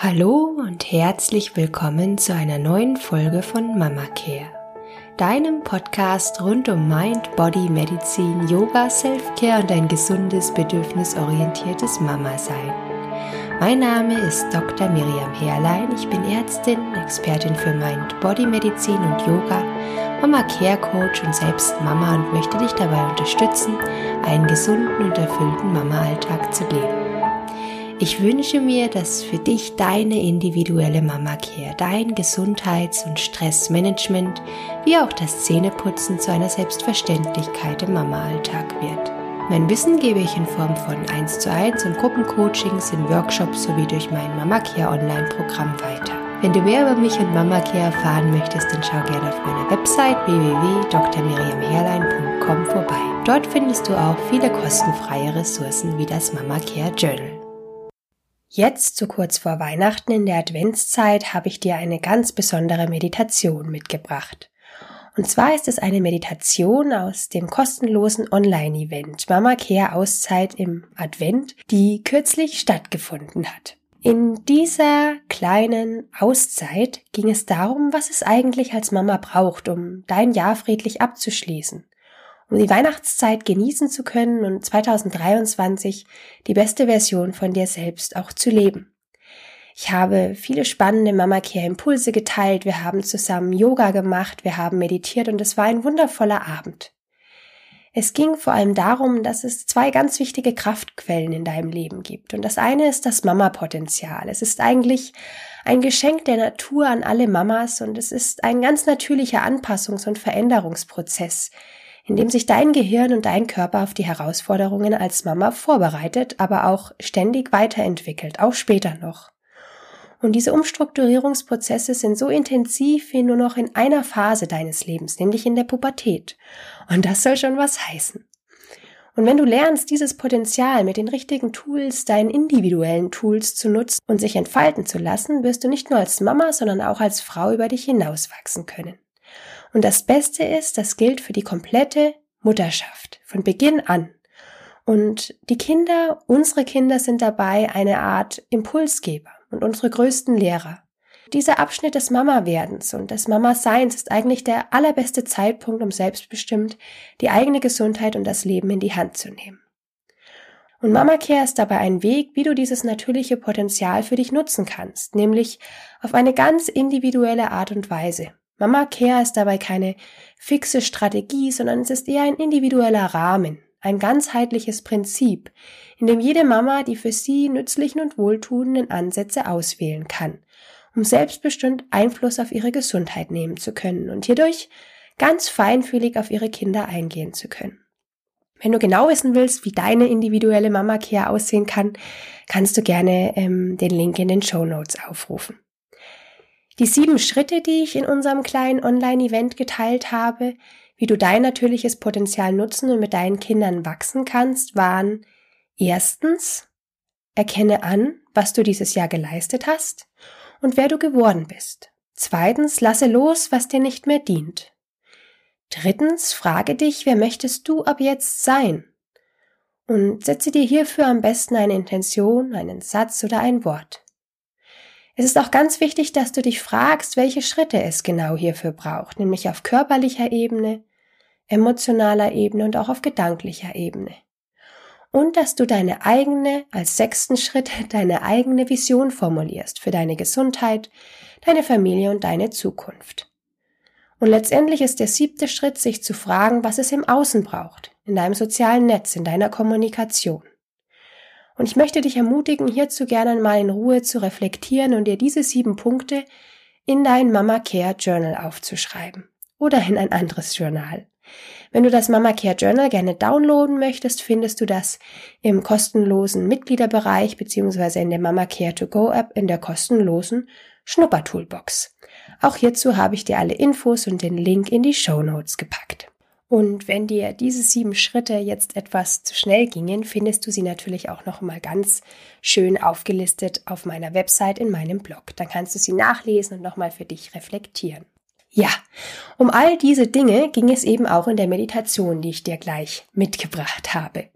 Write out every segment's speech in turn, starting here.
Hallo und herzlich willkommen zu einer neuen Folge von Mama Care, deinem Podcast rund um Mind, Body, Medizin, Yoga, Self-Care und ein gesundes, bedürfnisorientiertes Mama-Sein. Mein Name ist Dr. Miriam Herrlein, ich bin Ärztin, Expertin für Mind, Body, Medizin und Yoga, Mama Care Coach und selbst Mama und möchte dich dabei unterstützen, einen gesunden und erfüllten Mama-Alltag zu leben. Ich wünsche mir, dass für dich deine individuelle Mama Care, dein Gesundheits- und Stressmanagement wie auch das Zähneputzen zu einer Selbstverständlichkeit im Mama-Alltag wird. Mein Wissen gebe ich in Form von 1 zu 1 und Gruppencoachings, in Workshops sowie durch mein Mama Care Online-Programm weiter. Wenn du mehr über mich und Mama Care erfahren möchtest, dann schau gerne auf meiner Website www.drmiriamherlein.com vorbei. Dort findest du auch viele kostenfreie Ressourcen wie das Mama Care Journal. Jetzt, so kurz vor Weihnachten in der Adventszeit, habe ich dir eine ganz besondere Meditation mitgebracht. Und zwar ist es eine Meditation aus dem kostenlosen Online-Event Mama Care Auszeit im Advent, die kürzlich stattgefunden hat. In dieser kleinen Auszeit ging es darum, was es eigentlich als Mama braucht, um dein Jahr friedlich abzuschließen um die Weihnachtszeit genießen zu können und 2023 die beste Version von dir selbst auch zu leben. Ich habe viele spannende Mama Care Impulse geteilt, wir haben zusammen Yoga gemacht, wir haben meditiert und es war ein wundervoller Abend. Es ging vor allem darum, dass es zwei ganz wichtige Kraftquellen in deinem Leben gibt. Und das eine ist das Mama-Potenzial. Es ist eigentlich ein Geschenk der Natur an alle Mamas und es ist ein ganz natürlicher Anpassungs- und Veränderungsprozess, in dem sich dein Gehirn und dein Körper auf die Herausforderungen als Mama vorbereitet, aber auch ständig weiterentwickelt, auch später noch. Und diese Umstrukturierungsprozesse sind so intensiv wie nur noch in einer Phase deines Lebens, nämlich in der Pubertät. Und das soll schon was heißen. Und wenn du lernst, dieses Potenzial mit den richtigen Tools, deinen individuellen Tools zu nutzen und sich entfalten zu lassen, wirst du nicht nur als Mama, sondern auch als Frau über dich hinauswachsen können. Und das Beste ist, das gilt für die komplette Mutterschaft von Beginn an. Und die Kinder, unsere Kinder sind dabei eine Art Impulsgeber und unsere größten Lehrer. Dieser Abschnitt des Mama-Werdens und des Mama-Seins ist eigentlich der allerbeste Zeitpunkt, um selbstbestimmt die eigene Gesundheit und das Leben in die Hand zu nehmen. Und Mama Care ist dabei ein Weg, wie du dieses natürliche Potenzial für dich nutzen kannst, nämlich auf eine ganz individuelle Art und Weise. Mama Care ist dabei keine fixe Strategie, sondern es ist eher ein individueller Rahmen, ein ganzheitliches Prinzip, in dem jede Mama die für sie nützlichen und wohltuenden Ansätze auswählen kann, um selbstbestimmt Einfluss auf ihre Gesundheit nehmen zu können und hierdurch ganz feinfühlig auf ihre Kinder eingehen zu können. Wenn du genau wissen willst, wie deine individuelle Mama Care aussehen kann, kannst du gerne ähm, den Link in den Show Notes aufrufen. Die sieben Schritte, die ich in unserem kleinen Online-Event geteilt habe, wie du dein natürliches Potenzial nutzen und mit deinen Kindern wachsen kannst, waren erstens, erkenne an, was du dieses Jahr geleistet hast und wer du geworden bist. Zweitens, lasse los, was dir nicht mehr dient. Drittens, frage dich, wer möchtest du ab jetzt sein? Und setze dir hierfür am besten eine Intention, einen Satz oder ein Wort. Es ist auch ganz wichtig, dass du dich fragst, welche Schritte es genau hierfür braucht, nämlich auf körperlicher Ebene, emotionaler Ebene und auch auf gedanklicher Ebene. Und dass du deine eigene, als sechsten Schritt, deine eigene Vision formulierst für deine Gesundheit, deine Familie und deine Zukunft. Und letztendlich ist der siebte Schritt, sich zu fragen, was es im Außen braucht, in deinem sozialen Netz, in deiner Kommunikation. Und ich möchte dich ermutigen, hierzu gerne mal in Ruhe zu reflektieren und dir diese sieben Punkte in dein Mama Care Journal aufzuschreiben oder in ein anderes Journal. Wenn du das Mama Care Journal gerne downloaden möchtest, findest du das im kostenlosen Mitgliederbereich beziehungsweise in der Mama Care to Go App in der kostenlosen Schnuppertoolbox. Auch hierzu habe ich dir alle Infos und den Link in die Show Notes gepackt. Und wenn dir diese sieben Schritte jetzt etwas zu schnell gingen, findest du sie natürlich auch noch mal ganz schön aufgelistet auf meiner Website in meinem Blog. Dann kannst du sie nachlesen und noch mal für dich reflektieren. Ja, um all diese Dinge ging es eben auch in der Meditation, die ich dir gleich mitgebracht habe.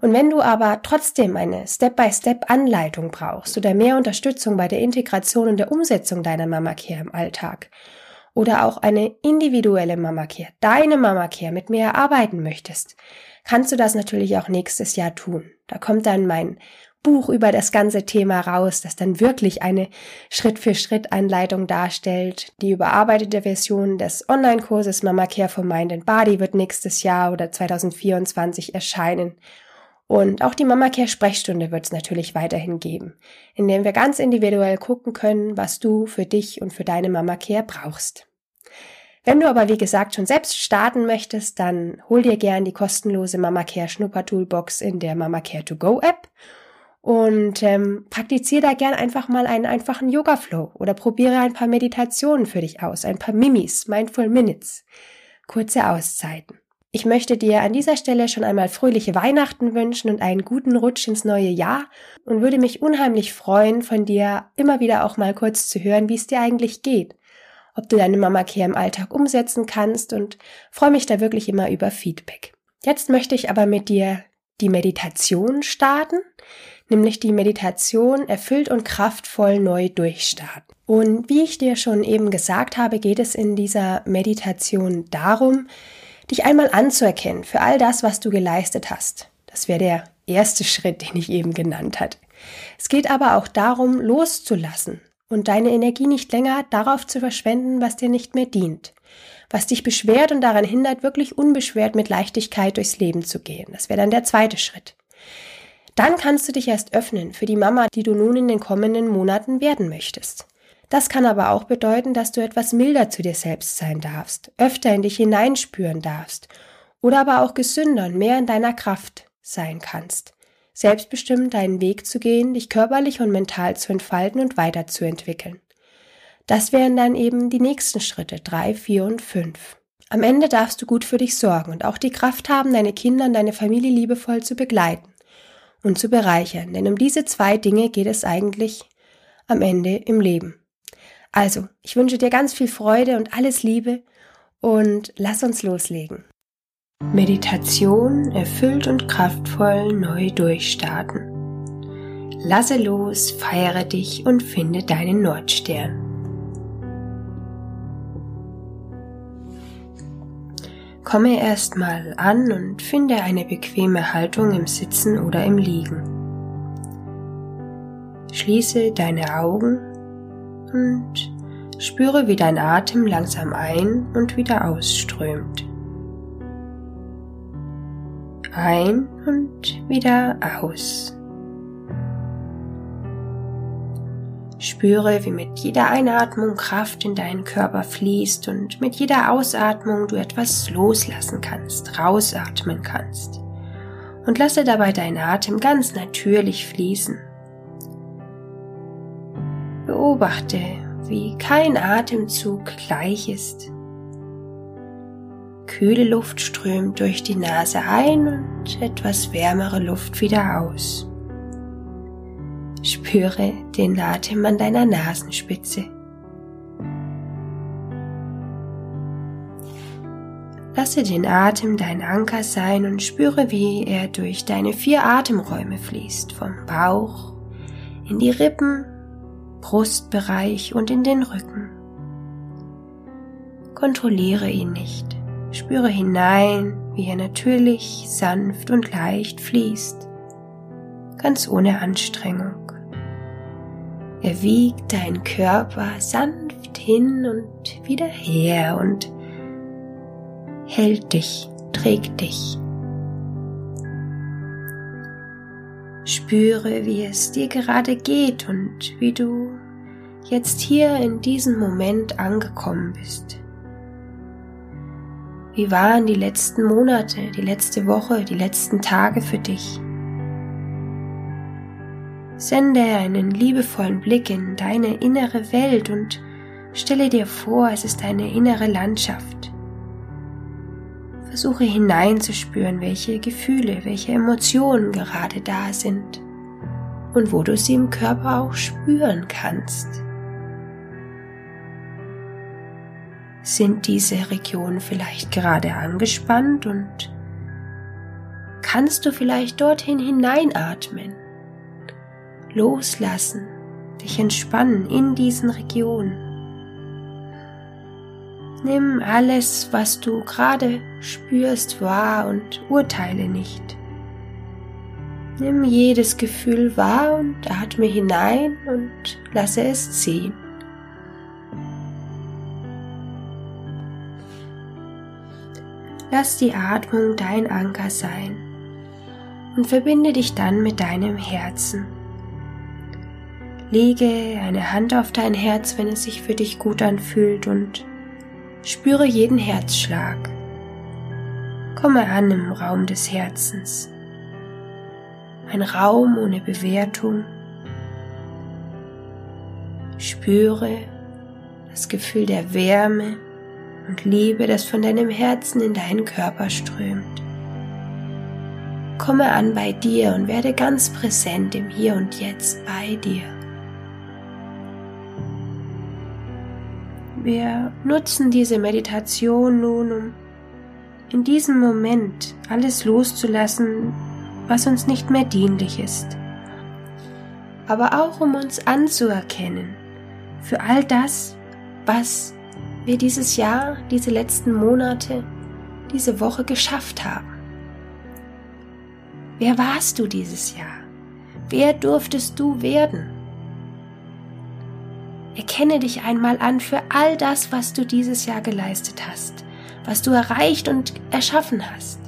Und wenn du aber trotzdem eine Step-by-Step-Anleitung brauchst oder mehr Unterstützung bei der Integration und der Umsetzung deiner Mama Care im Alltag oder auch eine individuelle Mama Care, deine Mama Care mit mir erarbeiten möchtest, kannst du das natürlich auch nächstes Jahr tun. Da kommt dann mein Buch über das ganze Thema raus, das dann wirklich eine Schritt-für-Schritt-Anleitung darstellt. Die überarbeitete Version des Online-Kurses Mama Care for Mind and Body wird nächstes Jahr oder 2024 erscheinen. Und auch die Mama Care Sprechstunde wird es natürlich weiterhin geben, in dem wir ganz individuell gucken können, was du für dich und für deine Mama Care brauchst. Wenn du aber wie gesagt schon selbst starten möchtest, dann hol dir gern die kostenlose Mama Care Schnupper Toolbox in der Mama Care to Go App und ähm, praktiziere da gern einfach mal einen einfachen Yoga Flow oder probiere ein paar Meditationen für dich aus, ein paar Mimis, Mindful Minutes, kurze Auszeiten. Ich möchte dir an dieser Stelle schon einmal fröhliche Weihnachten wünschen und einen guten Rutsch ins neue Jahr und würde mich unheimlich freuen, von dir immer wieder auch mal kurz zu hören, wie es dir eigentlich geht, ob du deine Mama Care im Alltag umsetzen kannst und freue mich da wirklich immer über Feedback. Jetzt möchte ich aber mit dir die Meditation starten, nämlich die Meditation erfüllt und kraftvoll neu durchstarten. Und wie ich dir schon eben gesagt habe, geht es in dieser Meditation darum, dich einmal anzuerkennen für all das, was du geleistet hast. Das wäre der erste Schritt, den ich eben genannt hatte. Es geht aber auch darum, loszulassen und deine Energie nicht länger darauf zu verschwenden, was dir nicht mehr dient, was dich beschwert und daran hindert, wirklich unbeschwert mit Leichtigkeit durchs Leben zu gehen. Das wäre dann der zweite Schritt. Dann kannst du dich erst öffnen für die Mama, die du nun in den kommenden Monaten werden möchtest. Das kann aber auch bedeuten, dass du etwas milder zu dir selbst sein darfst, öfter in dich hineinspüren darfst oder aber auch gesünder und mehr in deiner Kraft sein kannst, selbstbestimmt deinen Weg zu gehen, dich körperlich und mental zu entfalten und weiterzuentwickeln. Das wären dann eben die nächsten Schritte drei, vier und fünf. Am Ende darfst du gut für dich sorgen und auch die Kraft haben, deine Kinder und deine Familie liebevoll zu begleiten und zu bereichern. Denn um diese zwei Dinge geht es eigentlich am Ende im Leben. Also, ich wünsche dir ganz viel Freude und alles Liebe und lass uns loslegen. Meditation erfüllt und kraftvoll neu durchstarten. Lasse los, feiere dich und finde deinen Nordstern. Komme erstmal an und finde eine bequeme Haltung im Sitzen oder im Liegen. Schließe deine Augen und spüre, wie dein Atem langsam ein und wieder ausströmt. Ein und wieder aus. Spüre, wie mit jeder Einatmung Kraft in deinen Körper fließt und mit jeder Ausatmung du etwas loslassen kannst, rausatmen kannst. Und lasse dabei deinen Atem ganz natürlich fließen. Beobachte, wie kein Atemzug gleich ist. Kühle Luft strömt durch die Nase ein und etwas wärmere Luft wieder aus. Spüre den Atem an deiner Nasenspitze. Lasse den Atem dein Anker sein und spüre, wie er durch deine vier Atemräume fließt, vom Bauch in die Rippen, Brustbereich und in den Rücken. Kontrolliere ihn nicht. Spüre hinein, wie er natürlich, sanft und leicht fließt, ganz ohne Anstrengung. Er wiegt deinen Körper sanft hin und wieder her und hält dich, trägt dich. Spüre, wie es dir gerade geht und wie du jetzt hier in diesem Moment angekommen bist. Wie waren die letzten Monate, die letzte Woche, die letzten Tage für dich? Sende einen liebevollen Blick in deine innere Welt und stelle dir vor, es ist eine innere Landschaft. Versuche hineinzuspüren, welche Gefühle, welche Emotionen gerade da sind und wo du sie im Körper auch spüren kannst. Sind diese Regionen vielleicht gerade angespannt und kannst du vielleicht dorthin hineinatmen, loslassen, dich entspannen in diesen Regionen. Nimm alles, was du gerade spürst, wahr und urteile nicht. Nimm jedes Gefühl wahr und atme hinein und lasse es ziehen. Lass die Atmung dein Anker sein und verbinde dich dann mit deinem Herzen. Lege eine Hand auf dein Herz, wenn es sich für dich gut anfühlt und spüre jeden Herzschlag. Komme an im Raum des Herzens. Ein Raum ohne Bewertung. Spüre das Gefühl der Wärme und Liebe, das von deinem Herzen in deinen Körper strömt. Komme an bei dir und werde ganz präsent im Hier und Jetzt bei dir. Wir nutzen diese Meditation nun, um in diesem Moment alles loszulassen, was uns nicht mehr dienlich ist, aber auch um uns anzuerkennen für all das, was wir dieses Jahr, diese letzten Monate, diese Woche geschafft haben. Wer warst du dieses Jahr? Wer durftest du werden? Erkenne dich einmal an für all das, was du dieses Jahr geleistet hast, was du erreicht und erschaffen hast.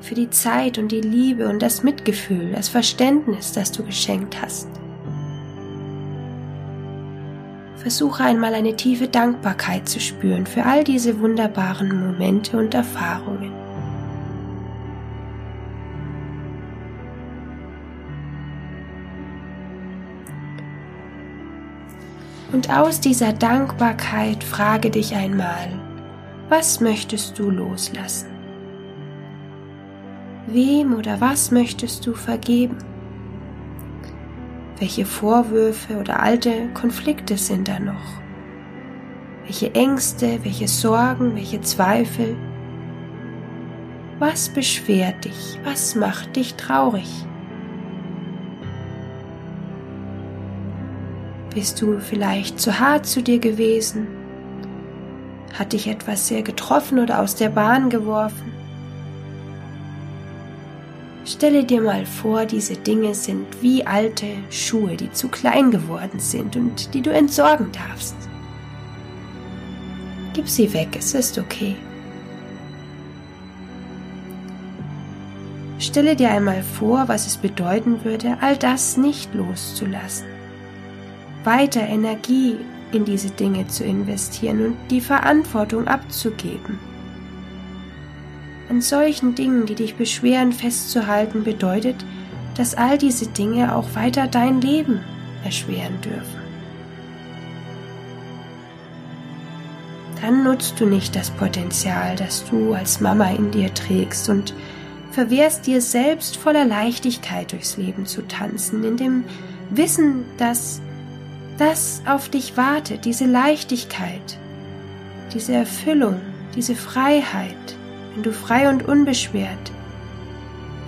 Für die Zeit und die Liebe und das Mitgefühl, das Verständnis, das du geschenkt hast. Versuche einmal eine tiefe Dankbarkeit zu spüren für all diese wunderbaren Momente und Erfahrungen. Und aus dieser Dankbarkeit frage dich einmal, was möchtest du loslassen? Wem oder was möchtest du vergeben? Welche Vorwürfe oder alte Konflikte sind da noch? Welche Ängste, welche Sorgen, welche Zweifel? Was beschwert dich? Was macht dich traurig? Bist du vielleicht zu hart zu dir gewesen? Hat dich etwas sehr getroffen oder aus der Bahn geworfen? Stelle dir mal vor, diese Dinge sind wie alte Schuhe, die zu klein geworden sind und die du entsorgen darfst. Gib sie weg, es ist okay. Stelle dir einmal vor, was es bedeuten würde, all das nicht loszulassen weiter Energie in diese Dinge zu investieren und die Verantwortung abzugeben. An solchen Dingen, die dich beschweren, festzuhalten, bedeutet, dass all diese Dinge auch weiter dein Leben erschweren dürfen. Dann nutzt du nicht das Potenzial, das du als Mama in dir trägst und verwehrst dir selbst voller Leichtigkeit durchs Leben zu tanzen, in dem Wissen, dass das auf dich wartet, diese Leichtigkeit, diese Erfüllung, diese Freiheit, wenn du frei und unbeschwert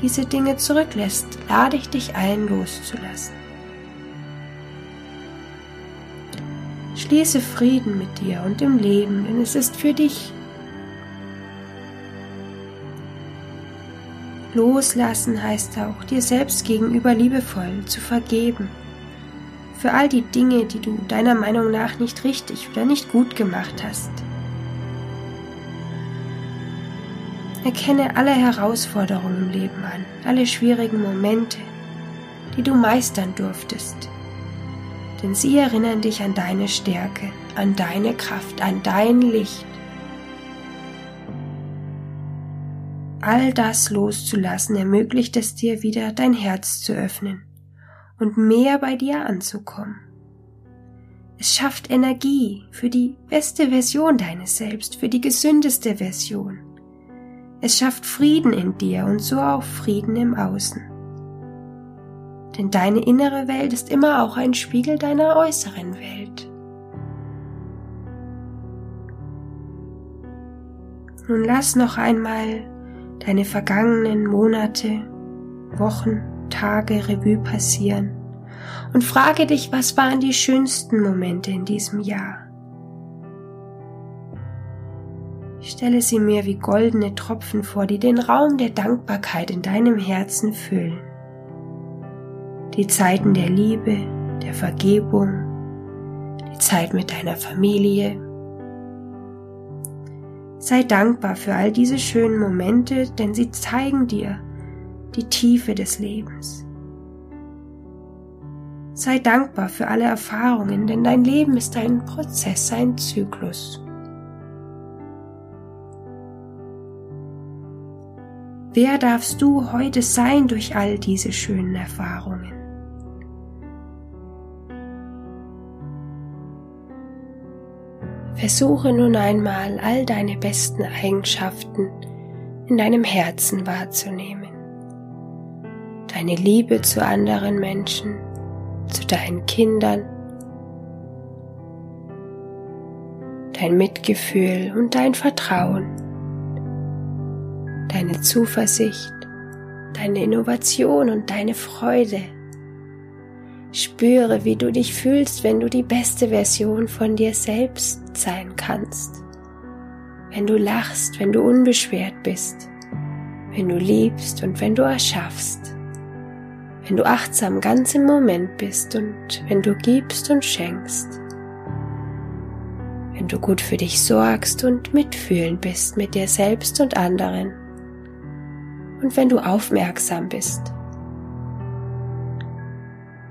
diese Dinge zurücklässt, lade ich dich ein, loszulassen. Schließe Frieden mit dir und im Leben, denn es ist für dich. Loslassen heißt auch, dir selbst gegenüber liebevoll zu vergeben für all die Dinge, die du deiner Meinung nach nicht richtig oder nicht gut gemacht hast. Erkenne alle Herausforderungen im Leben an, alle schwierigen Momente, die du meistern durftest. Denn sie erinnern dich an deine Stärke, an deine Kraft, an dein Licht. All das loszulassen ermöglicht es dir wieder, dein Herz zu öffnen und mehr bei dir anzukommen. Es schafft Energie für die beste Version deines Selbst, für die gesündeste Version. Es schafft Frieden in dir und so auch Frieden im Außen. Denn deine innere Welt ist immer auch ein Spiegel deiner äußeren Welt. Nun lass noch einmal deine vergangenen Monate, Wochen, Tage Revue passieren und frage dich, was waren die schönsten Momente in diesem Jahr? Stelle sie mir wie goldene Tropfen vor, die den Raum der Dankbarkeit in deinem Herzen füllen. Die Zeiten der Liebe, der Vergebung, die Zeit mit deiner Familie. Sei dankbar für all diese schönen Momente, denn sie zeigen dir die Tiefe des Lebens. Sei dankbar für alle Erfahrungen, denn dein Leben ist ein Prozess, ein Zyklus. Wer darfst du heute sein durch all diese schönen Erfahrungen? Versuche nun einmal all deine besten Eigenschaften in deinem Herzen wahrzunehmen. Deine Liebe zu anderen Menschen, zu deinen Kindern, dein Mitgefühl und dein Vertrauen deine Zuversicht, deine Innovation und deine Freude. Spüre, wie du dich fühlst, wenn du die beste Version von dir selbst sein kannst. Wenn du lachst, wenn du unbeschwert bist, wenn du liebst und wenn du erschaffst. Wenn du achtsam ganz im Moment bist und wenn du gibst und schenkst. Wenn du gut für dich sorgst und mitfühlend bist mit dir selbst und anderen und wenn du aufmerksam bist.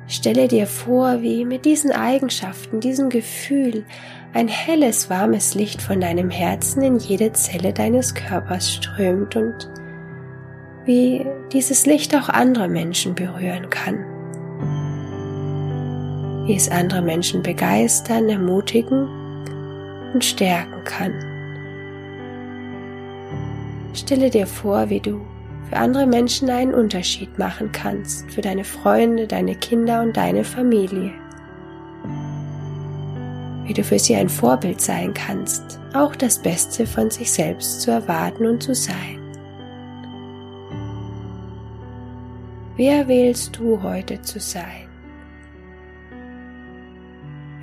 Stelle dir vor, wie mit diesen Eigenschaften, diesem Gefühl ein helles, warmes Licht von deinem Herzen in jede Zelle deines Körpers strömt und wie dieses Licht auch andere Menschen berühren kann. Wie es andere Menschen begeistern, ermutigen und stärken kann. Stelle dir vor, wie du für andere Menschen einen Unterschied machen kannst, für deine Freunde, deine Kinder und deine Familie. Wie du für sie ein Vorbild sein kannst, auch das Beste von sich selbst zu erwarten und zu sein. Wer wählst du heute zu sein?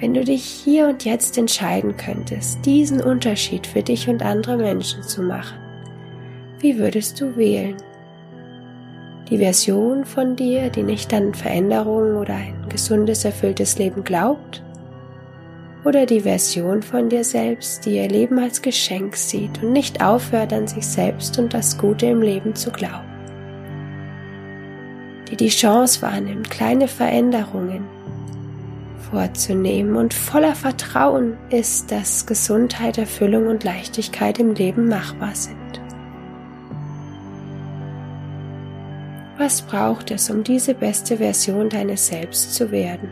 Wenn du dich hier und jetzt entscheiden könntest, diesen Unterschied für dich und andere Menschen zu machen, wie würdest du wählen? Die Version von dir, die nicht an Veränderungen oder ein gesundes, erfülltes Leben glaubt? Oder die Version von dir selbst, die ihr Leben als Geschenk sieht und nicht aufhört an sich selbst und das Gute im Leben zu glauben? Die die Chance wahrnimmt, kleine Veränderungen vorzunehmen und voller Vertrauen ist, dass Gesundheit, Erfüllung und Leichtigkeit im Leben machbar sind. Was braucht es, um diese beste Version deines Selbst zu werden?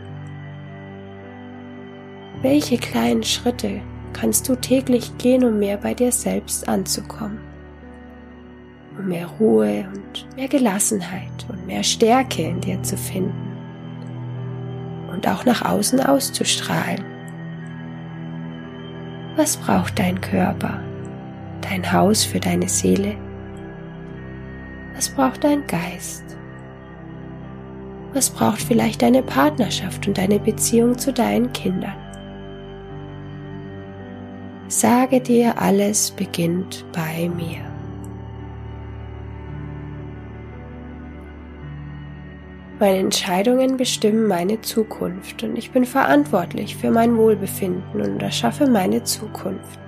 Welche kleinen Schritte kannst du täglich gehen, um mehr bei dir selbst anzukommen? Um mehr Ruhe und mehr Gelassenheit und mehr Stärke in dir zu finden und auch nach außen auszustrahlen. Was braucht dein Körper, dein Haus für deine Seele? Was braucht dein Geist? Was braucht vielleicht deine Partnerschaft und deine Beziehung zu deinen Kindern? Sage dir, alles beginnt bei mir. Meine Entscheidungen bestimmen meine Zukunft und ich bin verantwortlich für mein Wohlbefinden und erschaffe meine Zukunft.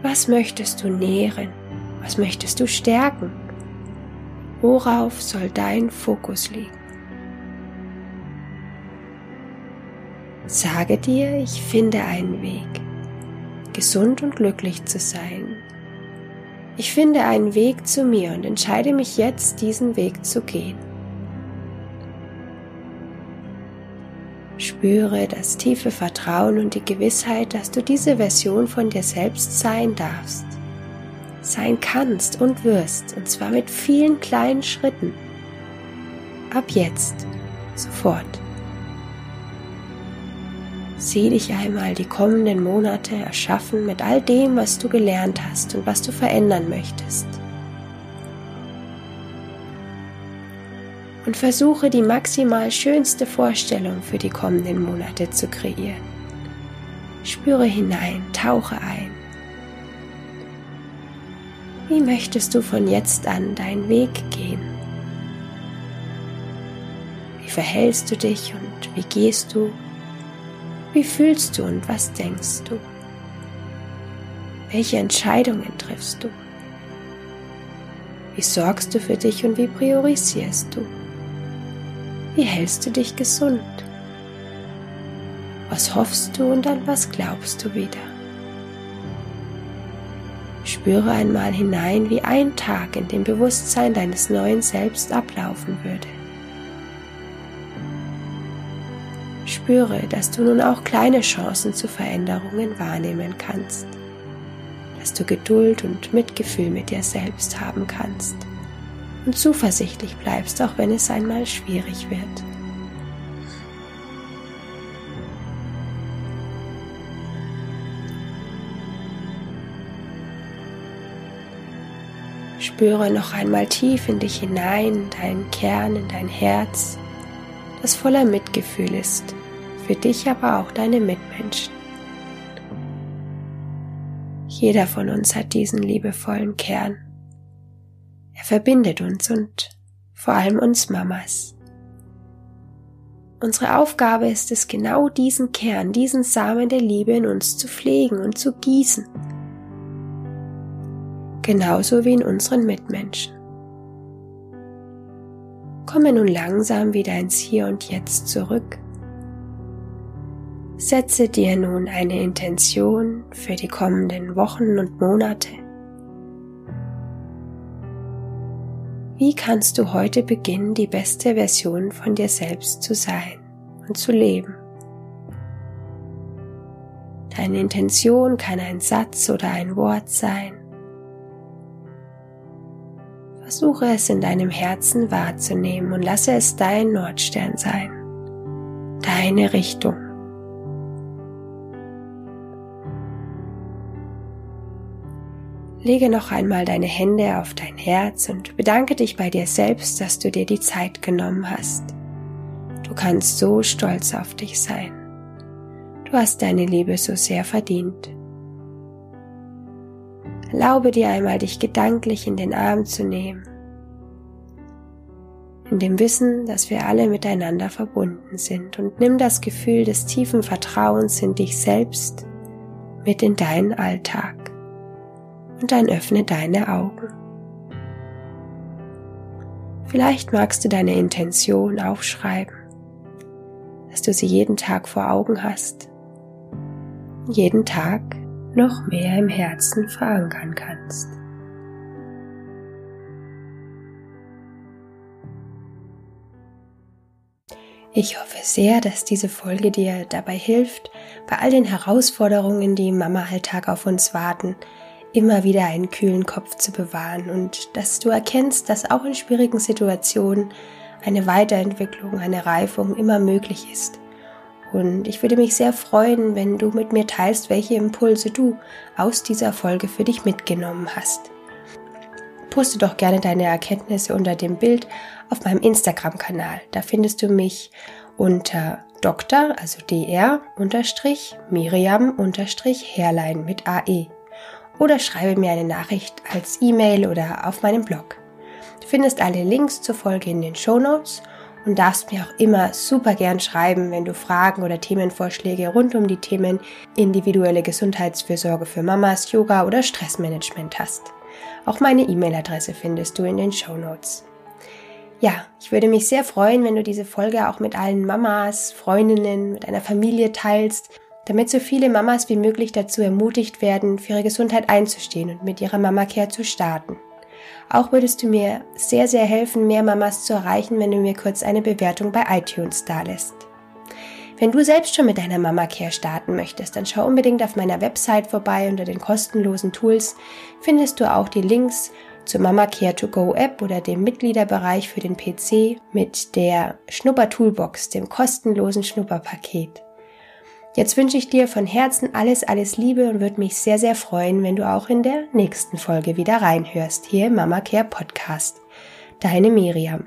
Was möchtest du nähren? Was möchtest du stärken? Worauf soll dein Fokus liegen? Sage dir, ich finde einen Weg, gesund und glücklich zu sein. Ich finde einen Weg zu mir und entscheide mich jetzt, diesen Weg zu gehen. Spüre das tiefe Vertrauen und die Gewissheit, dass du diese Version von dir selbst sein darfst sein kannst und wirst, und zwar mit vielen kleinen Schritten. Ab jetzt, sofort. Sieh dich einmal die kommenden Monate erschaffen mit all dem, was du gelernt hast und was du verändern möchtest. Und versuche die maximal schönste Vorstellung für die kommenden Monate zu kreieren. Spüre hinein, tauche ein. Wie möchtest du von jetzt an deinen Weg gehen? Wie verhältst du dich und wie gehst du? Wie fühlst du und was denkst du? Welche Entscheidungen triffst du? Wie sorgst du für dich und wie priorisierst du? Wie hältst du dich gesund? Was hoffst du und an was glaubst du wieder? Spüre einmal hinein, wie ein Tag in dem Bewusstsein deines neuen Selbst ablaufen würde. Spüre, dass du nun auch kleine Chancen zu Veränderungen wahrnehmen kannst, dass du Geduld und Mitgefühl mit dir selbst haben kannst und zuversichtlich bleibst, auch wenn es einmal schwierig wird. Spüre noch einmal tief in dich hinein, deinen Kern, in dein Herz, das voller Mitgefühl ist für dich, aber auch deine Mitmenschen. Jeder von uns hat diesen liebevollen Kern. Er verbindet uns und vor allem uns Mamas. Unsere Aufgabe ist es, genau diesen Kern, diesen Samen der Liebe in uns zu pflegen und zu gießen. Genauso wie in unseren Mitmenschen. Komme nun langsam wieder ins Hier und Jetzt zurück Setze dir nun eine Intention für die kommenden Wochen und Monate. Wie kannst du heute beginnen, die beste Version von dir selbst zu sein und zu leben? Deine Intention kann ein Satz oder ein Wort sein. Versuche es in deinem Herzen wahrzunehmen und lasse es dein Nordstern sein, deine Richtung. Lege noch einmal deine Hände auf dein Herz und bedanke dich bei dir selbst, dass du dir die Zeit genommen hast. Du kannst so stolz auf dich sein. Du hast deine Liebe so sehr verdient. Erlaube dir einmal, dich gedanklich in den Arm zu nehmen. In dem Wissen, dass wir alle miteinander verbunden sind und nimm das Gefühl des tiefen Vertrauens in dich selbst mit in deinen Alltag und dann öffne deine Augen. Vielleicht magst du deine Intention aufschreiben, dass du sie jeden Tag vor Augen hast, jeden Tag noch mehr im Herzen verankern kannst. Ich hoffe sehr, dass diese Folge dir dabei hilft, bei all den Herausforderungen, die im Mama-Alltag auf uns warten, immer wieder einen kühlen Kopf zu bewahren und dass du erkennst, dass auch in schwierigen Situationen eine Weiterentwicklung, eine Reifung immer möglich ist. Und ich würde mich sehr freuen, wenn du mit mir teilst, welche Impulse du aus dieser Folge für dich mitgenommen hast. Poste doch gerne deine Erkenntnisse unter dem Bild auf meinem Instagram-Kanal. Da findest du mich unter Dr., also dr, unterstrich, Miriam, unterstrich, Herlein mit AE oder schreibe mir eine Nachricht als E-Mail oder auf meinem Blog. Du findest alle Links zur Folge in den Show Notes und darfst mir auch immer super gern schreiben, wenn du Fragen oder Themenvorschläge rund um die Themen individuelle Gesundheitsfürsorge für Mamas, Yoga oder Stressmanagement hast. Auch meine E-Mail-Adresse findest du in den Show Notes. Ja, ich würde mich sehr freuen, wenn du diese Folge auch mit allen Mamas, Freundinnen, mit einer Familie teilst damit so viele Mamas wie möglich dazu ermutigt werden, für ihre Gesundheit einzustehen und mit ihrer Mama-Care zu starten. Auch würdest du mir sehr, sehr helfen, mehr Mamas zu erreichen, wenn du mir kurz eine Bewertung bei iTunes dalässt. Wenn du selbst schon mit deiner Mama Care starten möchtest, dann schau unbedingt auf meiner Website vorbei. Unter den kostenlosen Tools findest du auch die Links zur Mama Care to Go App oder dem Mitgliederbereich für den PC mit der Schnupper Toolbox, dem kostenlosen Schnupperpaket. Jetzt wünsche ich dir von Herzen alles, alles Liebe und würde mich sehr, sehr freuen, wenn du auch in der nächsten Folge wieder reinhörst, hier im Mama Care Podcast. Deine Miriam.